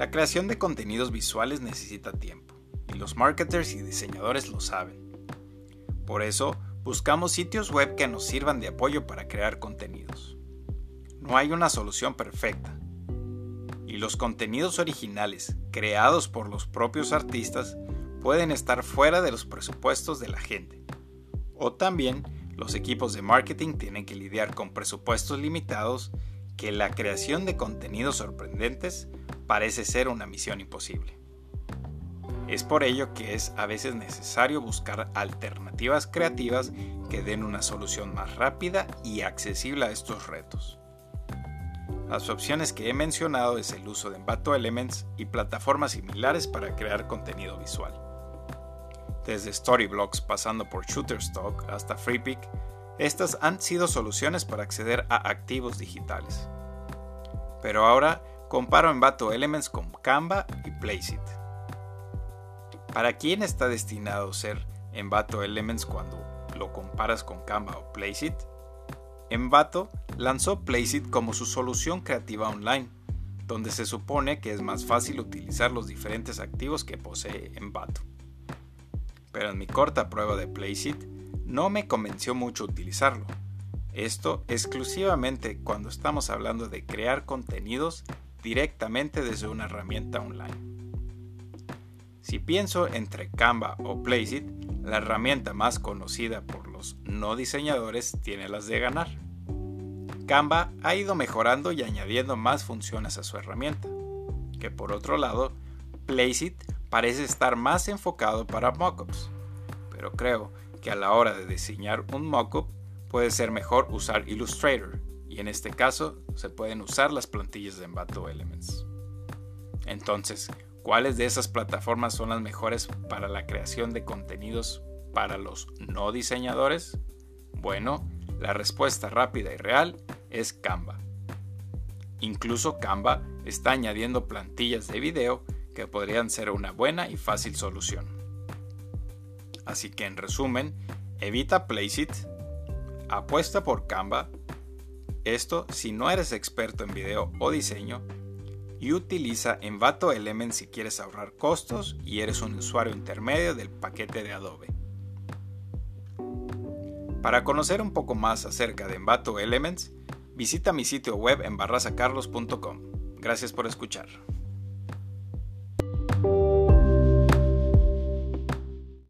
La creación de contenidos visuales necesita tiempo, y los marketers y diseñadores lo saben. Por eso, buscamos sitios web que nos sirvan de apoyo para crear contenidos. No hay una solución perfecta, y los contenidos originales creados por los propios artistas pueden estar fuera de los presupuestos de la gente. O también los equipos de marketing tienen que lidiar con presupuestos limitados que la creación de contenidos sorprendentes parece ser una misión imposible. Es por ello que es a veces necesario buscar alternativas creativas que den una solución más rápida y accesible a estos retos. Las opciones que he mencionado es el uso de Envato Elements y plataformas similares para crear contenido visual. Desde Storyblocks pasando por Shutterstock hasta FreePic, estas han sido soluciones para acceder a activos digitales. Pero ahora comparo Envato Elements con Canva y Placeit. ¿Para quién está destinado ser Envato Elements cuando lo comparas con Canva o Placeit? Envato lanzó Placeit como su solución creativa online, donde se supone que es más fácil utilizar los diferentes activos que posee Envato. Pero en mi corta prueba de Placeit no me convenció mucho utilizarlo. Esto exclusivamente cuando estamos hablando de crear contenidos directamente desde una herramienta online. Si pienso entre Canva o Placeit, la herramienta más conocida por los no diseñadores tiene las de ganar. Canva ha ido mejorando y añadiendo más funciones a su herramienta, que por otro lado, Placeit parece estar más enfocado para mockups, pero creo que a la hora de diseñar un mockup puede ser mejor usar Illustrator, y en este caso se pueden usar las plantillas de Envato Elements. Entonces, ¿cuáles de esas plataformas son las mejores para la creación de contenidos para los no diseñadores? Bueno, la respuesta rápida y real es Canva. Incluso Canva está añadiendo plantillas de video que podrían ser una buena y fácil solución. Así que en resumen, evita Placeit, apuesta por Canva, esto si no eres experto en video o diseño, y utiliza Envato Elements si quieres ahorrar costos y eres un usuario intermedio del paquete de Adobe. Para conocer un poco más acerca de Envato Elements, visita mi sitio web en barrasacarlos.com. Gracias por escuchar.